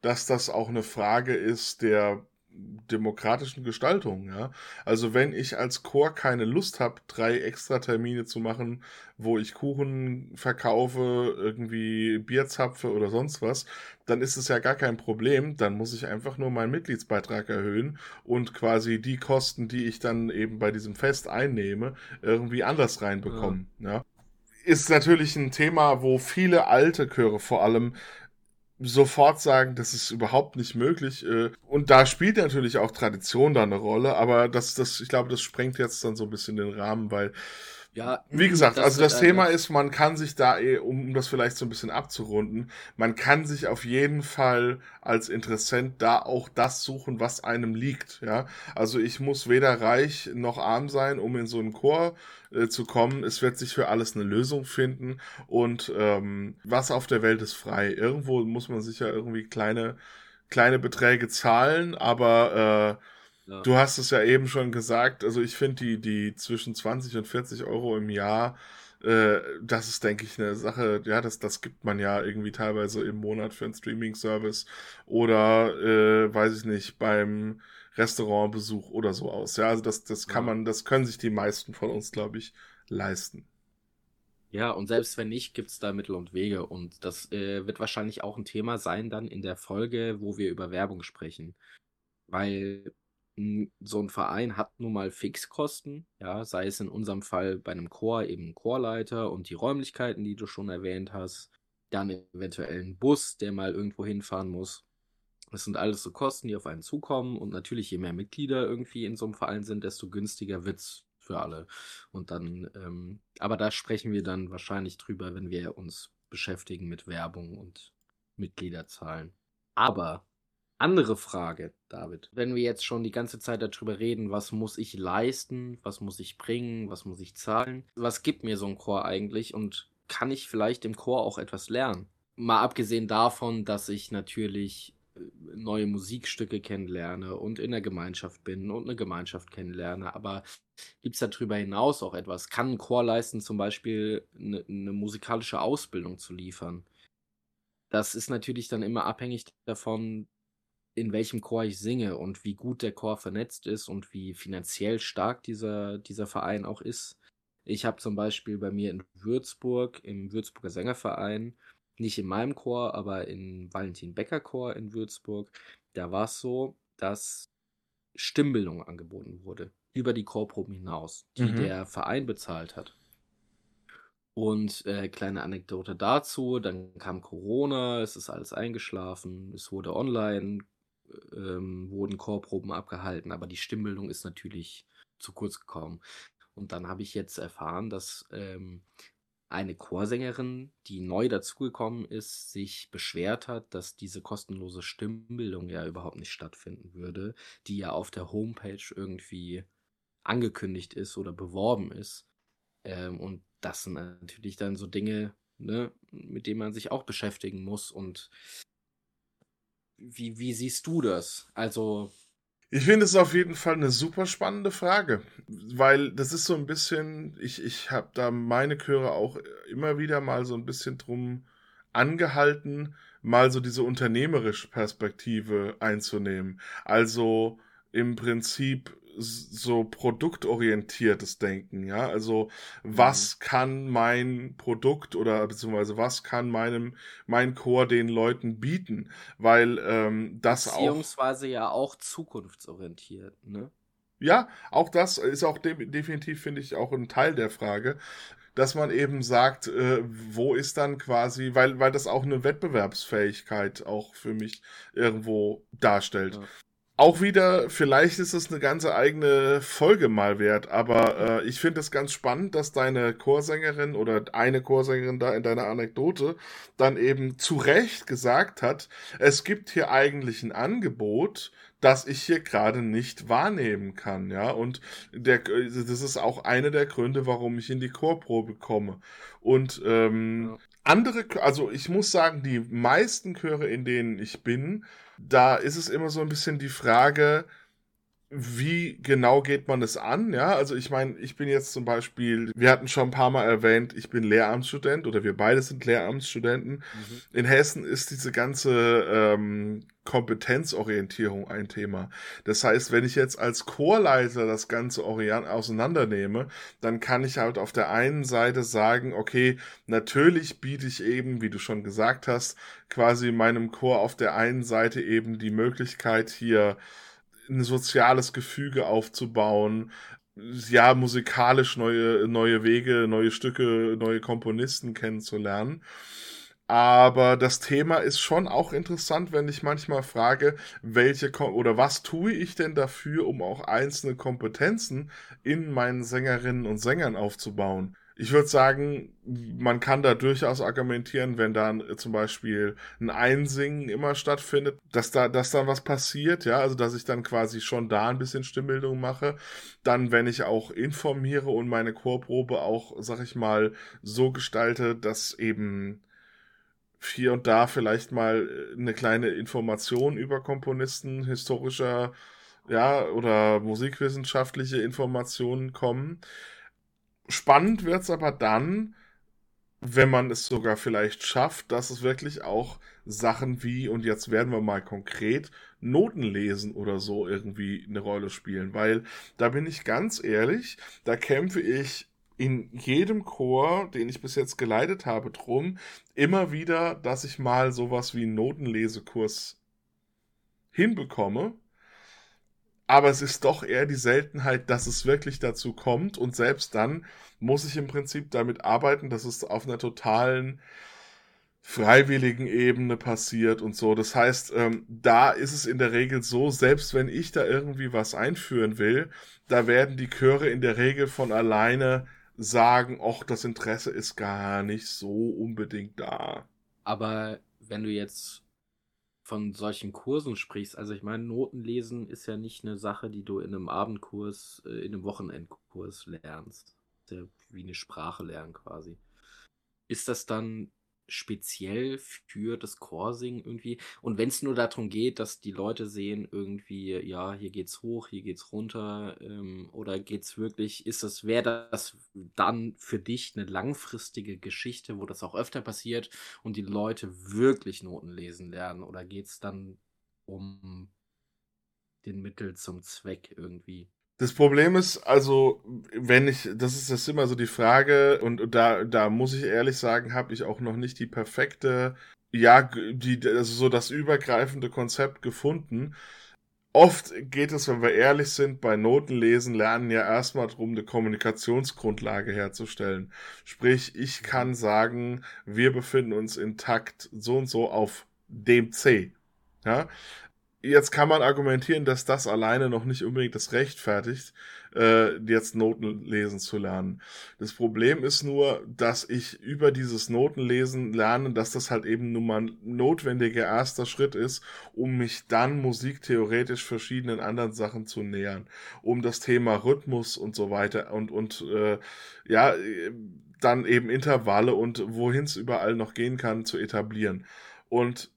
dass das auch eine Frage ist der demokratischen Gestaltung, ja. Also wenn ich als Chor keine Lust habe, drei extra Termine zu machen, wo ich Kuchen verkaufe, irgendwie Bier zapfe oder sonst was, dann ist es ja gar kein Problem. Dann muss ich einfach nur meinen Mitgliedsbeitrag erhöhen und quasi die Kosten, die ich dann eben bei diesem Fest einnehme, irgendwie anders reinbekommen, ja. ja ist natürlich ein Thema, wo viele alte Chöre vor allem sofort sagen, das ist überhaupt nicht möglich. Äh, und da spielt natürlich auch Tradition da eine Rolle, aber das, das, ich glaube, das sprengt jetzt dann so ein bisschen den Rahmen, weil ja, wie gesagt, das also das Thema ist, man kann sich da, eh, um das vielleicht so ein bisschen abzurunden, man kann sich auf jeden Fall als Interessent da auch das suchen, was einem liegt. Ja, also ich muss weder reich noch arm sein, um in so einen Chor äh, zu kommen. Es wird sich für alles eine Lösung finden und ähm, was auf der Welt ist frei. Irgendwo muss man sich ja irgendwie kleine kleine Beträge zahlen, aber äh, ja. Du hast es ja eben schon gesagt, also ich finde die, die zwischen 20 und 40 Euro im Jahr, äh, das ist, denke ich, eine Sache, ja, das, das gibt man ja irgendwie teilweise im Monat für einen Streaming-Service oder, äh, weiß ich nicht, beim Restaurantbesuch oder so aus. Ja, also das, das kann ja. man, das können sich die meisten von uns, glaube ich, leisten. Ja, und selbst wenn nicht, gibt es da Mittel und Wege. Und das äh, wird wahrscheinlich auch ein Thema sein dann in der Folge, wo wir über Werbung sprechen. Weil so ein Verein hat nun mal Fixkosten, ja, sei es in unserem Fall bei einem Chor eben Chorleiter und die Räumlichkeiten, die du schon erwähnt hast, dann eventuell ein Bus, der mal irgendwo hinfahren muss. Das sind alles so Kosten, die auf einen zukommen und natürlich, je mehr Mitglieder irgendwie in so einem Verein sind, desto günstiger wird es für alle. Und dann, ähm, aber da sprechen wir dann wahrscheinlich drüber, wenn wir uns beschäftigen mit Werbung und Mitgliederzahlen. Aber andere Frage, David. Wenn wir jetzt schon die ganze Zeit darüber reden, was muss ich leisten, was muss ich bringen, was muss ich zahlen, was gibt mir so ein Chor eigentlich und kann ich vielleicht im Chor auch etwas lernen? Mal abgesehen davon, dass ich natürlich äh, neue Musikstücke kennenlerne und in der Gemeinschaft bin und eine Gemeinschaft kennenlerne. Aber gibt es darüber hinaus auch etwas? Kann ein Chor leisten, zum Beispiel eine, eine musikalische Ausbildung zu liefern? Das ist natürlich dann immer abhängig davon, in welchem Chor ich singe und wie gut der Chor vernetzt ist und wie finanziell stark dieser, dieser Verein auch ist. Ich habe zum Beispiel bei mir in Würzburg, im Würzburger Sängerverein, nicht in meinem Chor, aber im Valentin Becker Chor in Würzburg, da war es so, dass Stimmbildung angeboten wurde, über die Chorproben hinaus, die Mhm. der Verein bezahlt hat. Und äh, kleine Anekdote dazu, dann kam Corona, es ist alles eingeschlafen, es wurde online, ähm, wurden Chorproben abgehalten, aber die Stimmbildung ist natürlich zu kurz gekommen. Und dann habe ich jetzt erfahren, dass ähm, eine Chorsängerin, die neu dazugekommen ist, sich beschwert hat, dass diese kostenlose Stimmbildung ja überhaupt nicht stattfinden würde, die ja auf der Homepage irgendwie angekündigt ist oder beworben ist. Ähm, und das sind natürlich dann so Dinge, ne, mit denen man sich auch beschäftigen muss. Und wie, wie siehst du das? Also, Ich finde es auf jeden Fall eine super spannende Frage, weil das ist so ein bisschen, ich, ich habe da meine Chöre auch immer wieder mal so ein bisschen drum angehalten, mal so diese unternehmerische Perspektive einzunehmen. Also im Prinzip so produktorientiertes Denken, ja. Also was kann mein Produkt oder beziehungsweise was kann meinem mein Chor den Leuten bieten, weil ähm, das auch beziehungsweise ja auch zukunftsorientiert, ne? ja, auch das ist auch de definitiv, finde ich, auch ein Teil der Frage, dass man eben sagt, äh, wo ist dann quasi, weil, weil das auch eine Wettbewerbsfähigkeit auch für mich irgendwo darstellt. Ja. Auch wieder, vielleicht ist es eine ganze eigene Folge mal wert, aber äh, ich finde es ganz spannend, dass deine Chorsängerin oder eine Chorsängerin da in deiner Anekdote dann eben zu Recht gesagt hat, es gibt hier eigentlich ein Angebot, das ich hier gerade nicht wahrnehmen kann, ja, und der, das ist auch einer der Gründe, warum ich in die Chorprobe komme. Und ähm, Ja. andere, also ich muss sagen, die meisten Chöre, in denen ich bin, da ist es immer so ein bisschen die Frage, wie genau geht man es an? Ja, also ich meine, ich bin jetzt zum Beispiel, wir hatten schon ein paar Mal erwähnt, ich bin Lehramtsstudent oder wir beide sind Lehramtsstudenten. Mhm. In Hessen ist diese ganze ähm, Kompetenzorientierung ein Thema. Das heißt, wenn ich jetzt als Chorleiter das Ganze auseinandernehme, dann kann ich halt auf der einen Seite sagen, okay, natürlich biete ich eben, wie du schon gesagt hast, quasi meinem Chor auf der einen Seite eben die Möglichkeit hier ein soziales Gefüge aufzubauen, ja, musikalisch neue, neue Wege, neue Stücke, neue Komponisten kennenzulernen. Aber das Thema ist schon auch interessant, wenn ich manchmal frage, welche Kom oder was tue ich denn dafür, um auch einzelne Kompetenzen in meinen Sängerinnen und Sängern aufzubauen. Ich würde sagen, man kann da durchaus argumentieren, wenn dann zum Beispiel ein Einsingen immer stattfindet, dass da, dass dann was passiert, ja, also dass ich dann quasi schon da ein bisschen Stimmbildung mache. Dann, wenn ich auch informiere und meine Chorprobe auch, sag ich mal, so gestalte, dass eben hier und da vielleicht mal eine kleine Information über Komponisten historischer, ja, oder musikwissenschaftliche Informationen kommen. Spannend wird's aber dann, wenn man es sogar vielleicht schafft, dass es wirklich auch Sachen wie, und jetzt werden wir mal konkret, Noten lesen oder so irgendwie eine Rolle spielen. Weil da bin ich ganz ehrlich, da kämpfe ich in jedem Chor, den ich bis jetzt geleitet habe, drum, immer wieder, dass ich mal sowas wie einen Notenlesekurs hinbekomme. Aber es ist doch eher die Seltenheit, dass es wirklich dazu kommt. Und selbst dann muss ich im Prinzip damit arbeiten, dass es auf einer totalen freiwilligen Ebene passiert und so. Das heißt, ähm, da ist es in der Regel so, selbst wenn ich da irgendwie was einführen will, da werden die Chöre in der Regel von alleine sagen, ach, das Interesse ist gar nicht so unbedingt da. Aber wenn du jetzt von solchen Kursen sprichst, also ich meine, Notenlesen ist ja nicht eine Sache, die du in einem Abendkurs, äh, in einem Wochenendkurs lernst. Wie eine Sprache lernen quasi. Ist das dann speziell für das Chorsingen irgendwie? Und wenn es nur darum geht, dass die Leute sehen, irgendwie, ja, hier geht's hoch, hier geht's runter, ähm, oder geht's wirklich, ist das, wäre das dann für dich eine langfristige Geschichte, wo das auch öfter passiert und die Leute wirklich Noten lesen lernen? Oder geht's dann um den Mittel zum Zweck irgendwie. Das Problem ist, also, wenn ich, das ist das immer so die Frage, und, und da, da muss ich ehrlich sagen, habe ich auch noch nicht die perfekte, ja, die, also so das übergreifende Konzept gefunden. Oft geht es, wenn wir ehrlich sind, bei Notenlesen lernen ja erstmal darum, eine Kommunikationsgrundlage herzustellen. Sprich, ich kann sagen, wir befinden uns in Takt so und so auf dem C. Ja, Jetzt kann man argumentieren, dass das alleine noch nicht unbedingt das rechtfertigt, äh, jetzt Noten lesen zu lernen. Das Problem ist nur, dass ich über dieses Notenlesen lerne, dass das halt eben nun mal ein notwendiger erster Schritt ist, um mich dann musiktheoretisch verschiedenen anderen Sachen zu nähern, um das Thema Rhythmus und so weiter und und äh, ja dann eben Intervalle und wohin es überall noch gehen kann zu etablieren. Und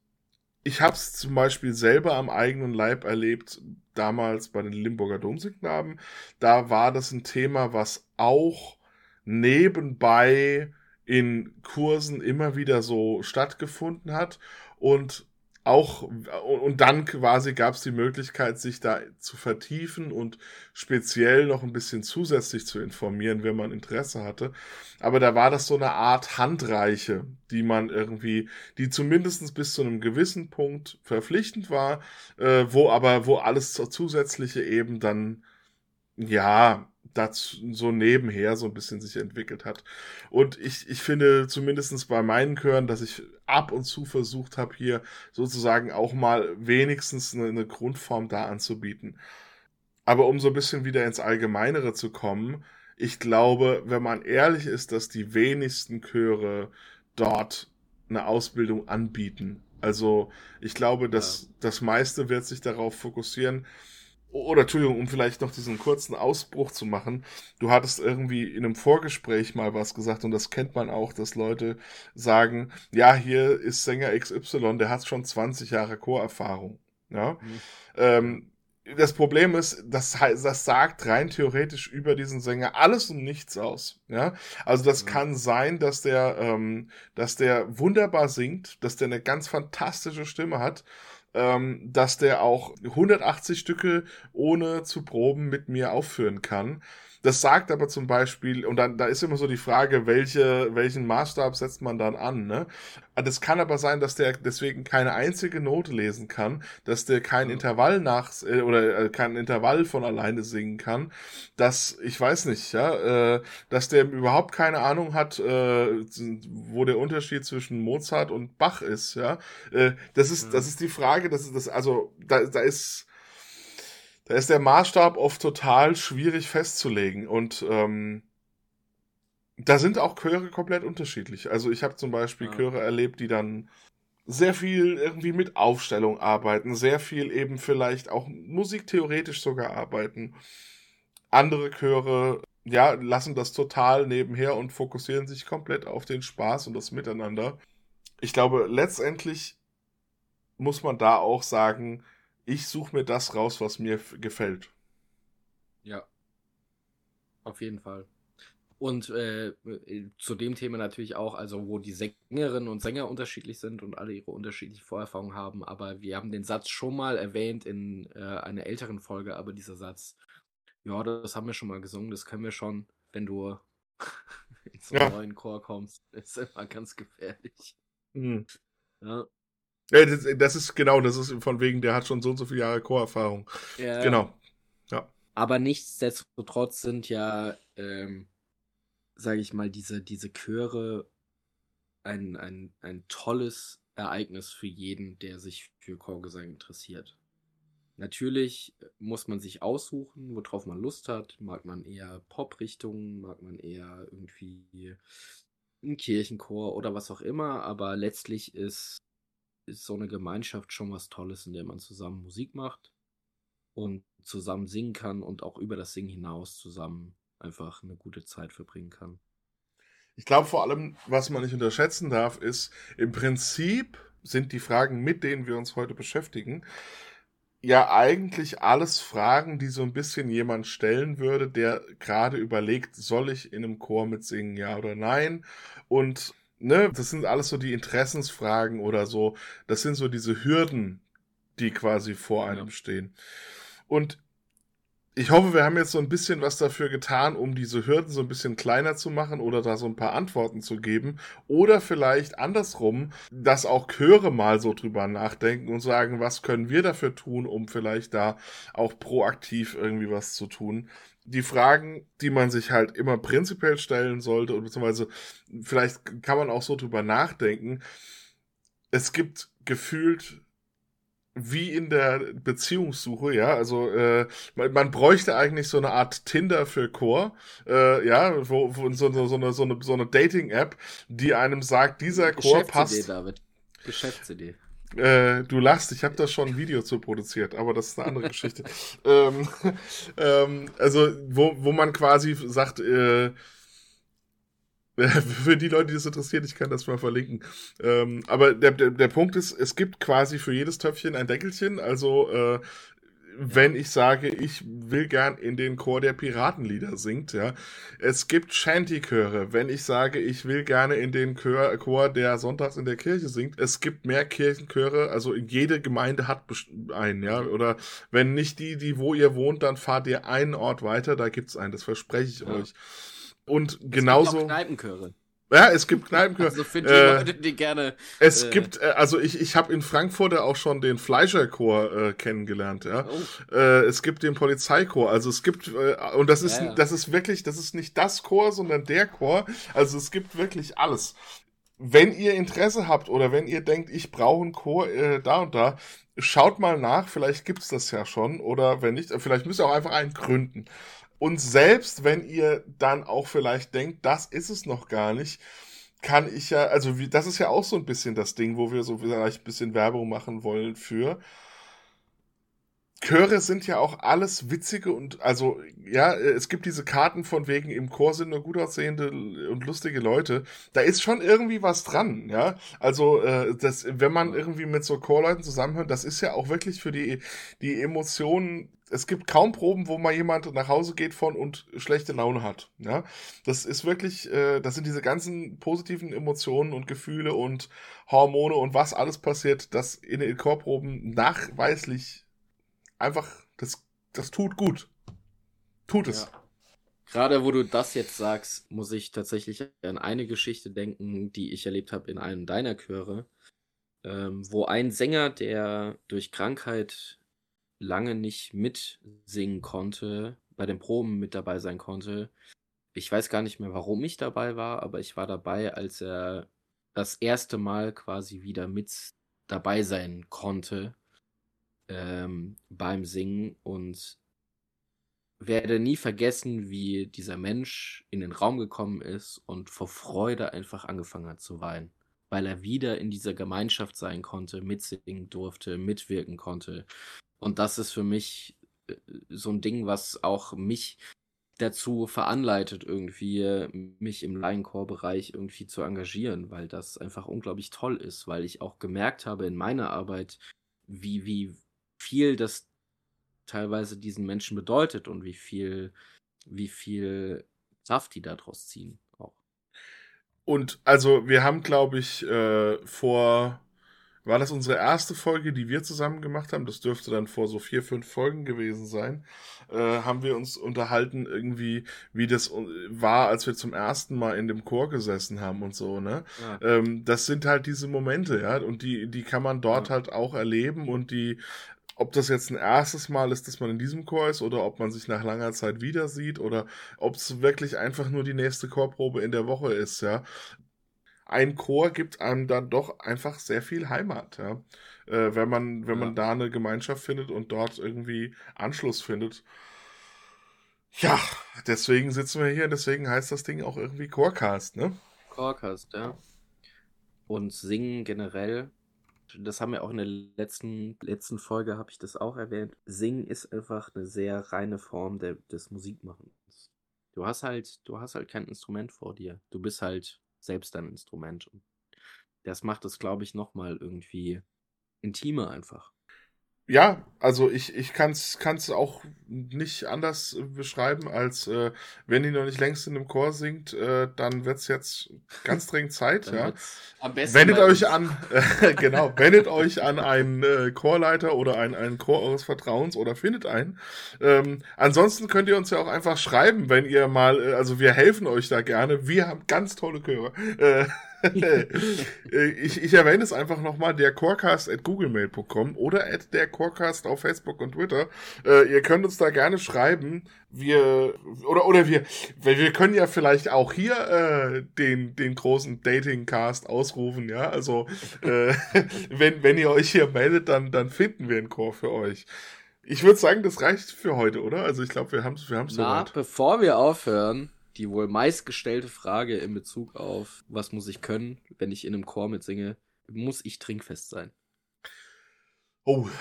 ich habe es zum Beispiel selber am eigenen Leib erlebt, damals bei den Limburger Domsignaben. Da war das ein Thema, was auch nebenbei in Kursen immer wieder so stattgefunden hat und auch und dann quasi gab es die Möglichkeit, sich da zu vertiefen und speziell noch ein bisschen zusätzlich zu informieren, wenn man Interesse hatte. Aber da war das so eine Art Handreiche, die man irgendwie, die zumindest bis zu einem gewissen Punkt verpflichtend war, äh, wo aber, wo alles zusätzliche eben dann, ja, das so nebenher so ein bisschen sich entwickelt hat. Und ich, ich finde zumindestens bei meinen Chören, dass ich ab und zu versucht habe, hier sozusagen auch mal wenigstens eine, eine Grundform da anzubieten. Aber um so ein bisschen wieder ins Allgemeinere zu kommen, ich glaube, wenn man ehrlich ist, dass die wenigsten Chöre dort eine Ausbildung anbieten. Also ich glaube, dass ja. das meiste wird sich darauf fokussieren, oder Entschuldigung, um vielleicht noch diesen kurzen Ausbruch zu machen. Du hattest irgendwie in einem Vorgespräch mal was gesagt und das kennt man auch, dass Leute sagen, ja, hier ist Sänger XY, der hat schon 20 Jahre Chorerfahrung. Ja. Mhm. Ähm, das Problem ist, das, das sagt rein theoretisch über diesen Sänger alles und nichts aus. Ja, also das mhm. kann sein, dass der, ähm, dass der wunderbar singt, dass der eine ganz fantastische Stimme hat ähm, dass der auch 180 Stücke ohne zu proben mit mir aufführen kann. Das sagt aber zum Beispiel, und dann da ist immer so die Frage, welche, welchen Maßstab setzt man dann an, ne? Das kann aber sein, dass der deswegen keine einzige Note lesen kann, dass der kein Intervall nach äh, oder äh, kein Intervall von alleine singen kann, dass ich weiß nicht, ja, äh, dass der überhaupt keine Ahnung hat, wo der Unterschied zwischen Mozart und Bach ist, ja. Das ist das ist die Frage, das ist das also da da ist da ist der Maßstab oft total schwierig festzulegen und ähm, da sind auch Chöre komplett unterschiedlich. Also ich habe zum Beispiel ja. Chöre erlebt, die dann sehr viel irgendwie mit Aufstellung arbeiten, sehr viel eben vielleicht auch musiktheoretisch sogar arbeiten. Andere Chöre, ja, lassen das total nebenher und fokussieren sich komplett auf den Spaß und das Miteinander. Ich glaube, letztendlich muss man da auch sagen, ich suche mir das raus, was mir gefällt. Ja. Auf jeden Fall. Und äh, zu dem Thema natürlich auch, also wo die Sängerinnen und Sänger unterschiedlich sind und alle ihre unterschiedliche Vorerfahrungen haben. Aber wir haben den Satz schon mal erwähnt in äh, einer älteren Folge, aber dieser Satz, ja, das haben wir schon mal gesungen, das können wir schon, wenn du in so einen ja. neuen Chor kommst, ist immer ganz gefährlich. Mhm. Ja. Das, ist genau, das ist von wegen, der hat schon so und so viele Jahre Chorerfahrung. Ja. Genau. Ja. Aber nichtsdestotrotz sind ja, ähm, sage ich mal, diese, diese Chöre ein, ein, ein tolles Ereignis für jeden, der sich für Chorgesang interessiert. Natürlich muss man sich aussuchen, worauf man Lust hat. Mag man eher Pop-Richtungen, mag man eher irgendwie einen Kirchenchor oder was auch immer, aber letztlich ist ist so eine Gemeinschaft schon was Tolles, in der man zusammen Musik macht und zusammen singen kann und auch über das Singen hinaus zusammen einfach eine gute Zeit verbringen kann. Ich glaube vor allem, was man nicht unterschätzen darf, ist, im Prinzip sind die Fragen, mit denen wir uns heute beschäftigen, ja eigentlich alles Fragen, die so ein bisschen jemand stellen würde, der gerade überlegt, soll ich in einem Chor mitsingen, ja oder nein? Und ne, das sind alles so die Interessensfragen oder so. Das sind so diese Hürden, die quasi vor einem ja. stehen. Und ich hoffe, wir haben jetzt so ein bisschen was dafür getan, um diese Hürden so ein bisschen kleiner zu machen oder da so ein paar Antworten zu geben. Oder vielleicht andersrum, dass auch Chöre mal so drüber nachdenken und sagen, was können wir dafür tun, um vielleicht da auch proaktiv irgendwie was zu tun. Die Fragen, die man sich halt immer prinzipiell stellen sollte, beziehungsweise vielleicht kann man auch so drüber nachdenken. Es gibt gefühlt wie in der Beziehungssuche, ja, also äh, man, man bräuchte eigentlich so eine Art Tinder für Chor, äh, ja, wo, wo so, so, so eine, so eine, so eine Dating-App, die einem sagt, dieser Chor passt. David. Geschäftsidee. Äh, du lachst, ich habe da schon ein Video zu produziert, aber das ist eine andere Geschichte. ähm, ähm, also, wo, wo man quasi sagt, äh, für die Leute, die das interessiert, ich kann das mal verlinken. Ähm, aber der, der, der Punkt ist, es gibt quasi für jedes Töpfchen ein Deckelchen. Also, äh, wenn ich sage, ich will gern in den Chor der Piratenlieder singt, ja. Es gibt Shanty-Chöre, wenn ich sage, ich will gerne in den Chor, Chor, der sonntags in der Kirche singt. Es gibt mehr Kirchenchöre, also jede Gemeinde hat einen, ja. Oder wenn nicht die, die wo ihr wohnt, dann fahrt ihr einen Ort weiter, da gibt's einen, das verspreche ich ja. euch. Und genauso. Es gibt auch Kneipenchöre. Ja, es gibt Kneipenchöre. Also für die äh, Leute, die gerne. Es äh, gibt, äh, also ich, ich habe in Frankfurt auch schon den Fleischerchor äh, kennengelernt, ja. Oh. Äh, es gibt den Polizeichor, also es gibt, äh, und das ist, ja, ja. das ist wirklich, das ist nicht das Chor, sondern der Chor. Also es gibt wirklich alles. Wenn ihr Interesse habt oder wenn ihr denkt, ich brauche einen Chor äh, da und da, schaut mal nach, vielleicht gibt's das ja schon oder wenn nicht, vielleicht müsst ihr auch einfach einen gründen. Und selbst wenn ihr dann auch vielleicht denkt, das ist es noch gar nicht, kann ich ja, also wie, das ist ja auch so ein bisschen das Ding, wo wir so vielleicht ein bisschen Werbung machen wollen für. Chöre sind ja auch alles witzige und also ja, es gibt diese Karten von wegen im Chor sind nur gut aussehende und lustige Leute. Da ist schon irgendwie was dran, ja. Also äh, das, wenn man irgendwie mit so Chorleuten zusammenhört, das ist ja auch wirklich für die die Emotionen es gibt kaum Proben, wo mal jemand nach Hause geht von und schlechte Laune hat. Ja, das ist wirklich, äh, das sind diese ganzen positiven Emotionen und Gefühle und Hormone und was alles passiert, das in den Chorproben nachweislich einfach, das, das tut gut. Tut es. Ja. Gerade wo du das jetzt sagst, muss ich tatsächlich an eine Geschichte denken, die ich erlebt habe in einem deiner Chöre, ähm, wo ein Sänger, der durch Krankheit lange nicht mitsingen konnte, bei den Proben mit dabei sein konnte. Ich weiß gar nicht mehr, warum ich dabei war, aber ich war dabei, als er das erste Mal quasi wieder mit dabei sein konnte ähm, beim Singen und werde nie vergessen, wie dieser Mensch in den Raum gekommen ist und vor Freude einfach angefangen hat zu weinen, weil er wieder in dieser Gemeinschaft sein konnte, mitsingen durfte, mitwirken konnte. Und das ist für mich äh, so ein Ding, was auch mich dazu veranleitet, irgendwie mich im Laienchor-Bereich irgendwie zu engagieren, weil das einfach unglaublich toll ist, weil ich auch gemerkt habe in meiner Arbeit, wie, wie viel das teilweise diesen Menschen bedeutet und wie viel, wie viel Kraft die daraus ziehen auch. Und also wir haben, glaube ich, äh, vor war das unsere erste Folge, die wir zusammen gemacht haben. Das dürfte dann vor so vier, fünf Folgen gewesen sein. Äh, haben wir uns unterhalten irgendwie, wie das war, als wir zum ersten Mal in dem Chor gesessen haben und so, ne? Ja. Ähm, das sind halt diese Momente, ja, und die, die kann man dort ja. halt auch erleben und die, ob das jetzt ein erstes Mal ist, dass man in diesem Chor ist oder ob man sich nach langer Zeit wieder sieht oder ob es wirklich einfach nur die nächste Chorprobe in der Woche ist, ja ein Chor gibt einem dann doch einfach sehr viel Heimat, ja. Äh, wenn man, wenn ja. man da eine Gemeinschaft findet und dort irgendwie Anschluss findet. Ja, deswegen sitzen wir hier, deswegen heißt das Ding auch irgendwie Chorcast, ne? Chorcast, ja. Und singen generell, das haben wir auch in der letzten, letzten Folge, habe ich das auch erwähnt. Singen ist einfach eine sehr reine Form der, des Musikmachens. Du hast halt, du hast halt kein Instrument vor dir. Du bist halt selbst ein Instrument. Und das macht es, glaube ich, nochmal irgendwie intimer einfach. Ja, also ich, ich kann es auch nicht anders beschreiben, als äh, wenn ihr noch nicht längst in einem Chor singt, äh, dann wird's jetzt ganz dringend Zeit. ja. Am besten Wendet euch an, äh, genau, wendet euch an einen äh, Chorleiter oder einen, einen Chor eures Vertrauens oder findet einen. Ähm, ansonsten könnt ihr uns ja auch einfach schreiben, wenn ihr mal, äh, also wir helfen euch da gerne. Wir haben ganz tolle Chöre. Äh, ich, ich erwähne es einfach nochmal, der Chorecast at googlemail.com oder at der Chorecast auf Facebook und Twitter. Äh, ihr könnt uns da gerne schreiben. Wir, oder, oder wir, wir können ja vielleicht auch hier äh, den, den großen Dating-Cast ausrufen, ja. Also, äh, wenn, wenn ihr euch hier meldet, dann, dann finden wir einen Chor für euch. Ich würde sagen, das reicht für heute, oder? Also ich glaube, wir haben es wir haben's Na, soweit. bevor wir aufhören, die wohl meistgestellte Frage in Bezug auf, was muss ich können, wenn ich in einem Chor mitsinge, muss ich trinkfest sein. Oh.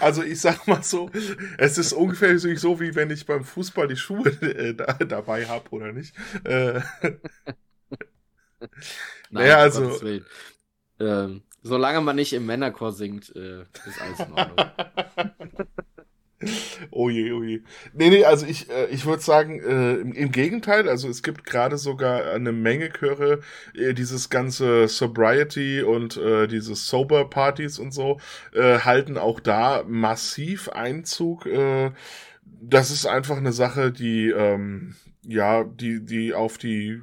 Also ich sag mal so, es ist ungefähr so, wie wenn ich beim Fußball die Schuhe äh, da, dabei habe oder nicht. Äh, Naja, um also-. Ähm, solange man nicht im Männerchor singt, äh, ist alles in Ordnung. oh je, oh je. Nee, nee, also ich, äh, ich würde sagen, äh, im, im Gegenteil, also es gibt gerade sogar eine Menge Chöre, äh, dieses ganze Sobriety und äh, dieses Sober-Partys und so, äh, halten auch da massiv Einzug. Äh, das ist einfach eine Sache, die, ähm, ja, die, die auf die,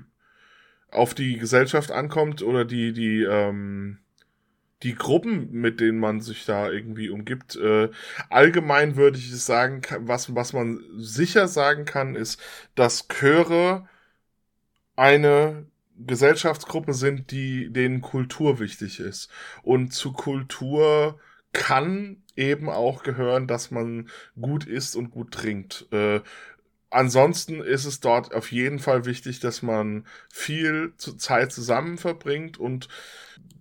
auf die Gesellschaft ankommt oder die, die, ähm, die Gruppen, mit denen man sich da irgendwie umgibt. Äh, allgemein würde ich sagen, was, was man sicher sagen kann, ist, dass Chöre eine Gesellschaftsgruppe sind, die denen Kultur wichtig ist. Und zu Kultur kann eben auch gehören, dass man gut isst und gut trinkt. Äh, ansonsten ist es dort auf jeden Fall wichtig, dass man viel Zeit zusammen verbringt und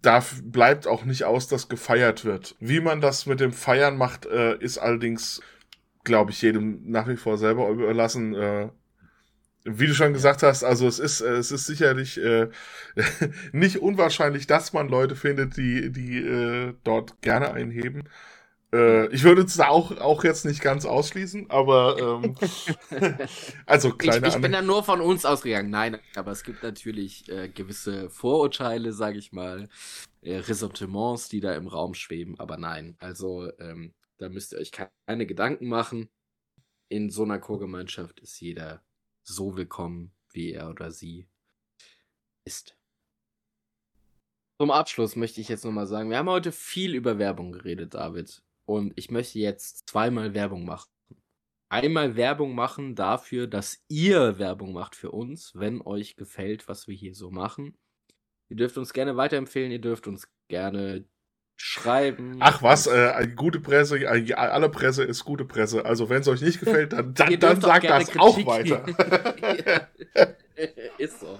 da bleibt auch nicht aus, dass gefeiert wird. Wie man das mit dem Feiern macht, äh, ist allerdings, glaube ich, jedem nach wie vor selber überlassen. Äh, wie du schon gesagt hast, also es ist, äh, es ist sicherlich äh, nicht unwahrscheinlich, dass man Leute findet, die, die äh, dort gerne einheben. Äh, ich würde es auch, auch jetzt nicht ganz ausschließen, aber ähm, also Ich, kleine ich bin Ane- da nur von uns ausgegangen. Nein, aber es gibt natürlich äh, gewisse Vorurteile, sage ich mal, äh, Ressentiments, die da im Raum schweben. Aber nein, also ähm, da müsst ihr euch keine Gedanken machen. In so einer Chorgemeinschaft ist jeder so willkommen, wie er oder sie ist. Zum Abschluss möchte ich jetzt nochmal sagen, wir haben heute viel über Werbung geredet, David. Und ich möchte jetzt zweimal Werbung machen einmal Werbung machen dafür, dass ihr Werbung macht für uns, wenn euch gefällt, was wir hier so machen. Ihr dürft uns gerne weiterempfehlen, ihr dürft uns gerne schreiben. Ach was, äh, gute Presse, äh, alle Presse ist gute Presse. Also wenn es euch nicht gefällt, dann, dann, dann auch sagt das auch Kritik- weiter. Ist so.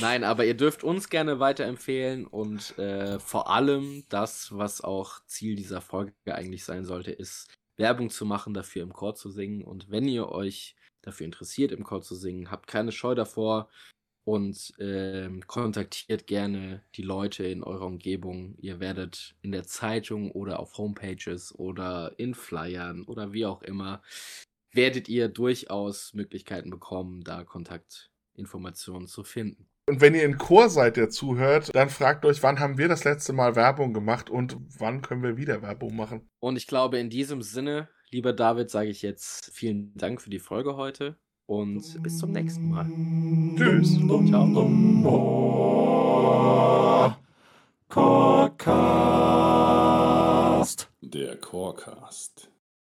Nein, aber ihr dürft uns gerne weiterempfehlen und äh, vor allem das, was auch Ziel dieser Folge eigentlich sein sollte, ist Werbung zu machen, dafür im Chor zu singen. Und wenn ihr euch dafür interessiert, im Chor zu singen, habt keine Scheu davor und ähm, kontaktiert gerne die Leute in eurer Umgebung. Ihr werdet in der Zeitung oder auf Homepages oder in Flyern oder wie auch immer werdet ihr durchaus Möglichkeiten bekommen, da Kontaktinformationen zu finden. Und wenn ihr in Chor seid, der zuhört, dann fragt euch, wann haben wir das letzte Mal Werbung gemacht und wann können wir wieder Werbung machen? Und ich glaube, in diesem Sinne, lieber David, sage ich jetzt vielen Dank für die Folge heute und bis zum nächsten Mal. Tschüss. Ciao. Chorcast. Der Chorcast.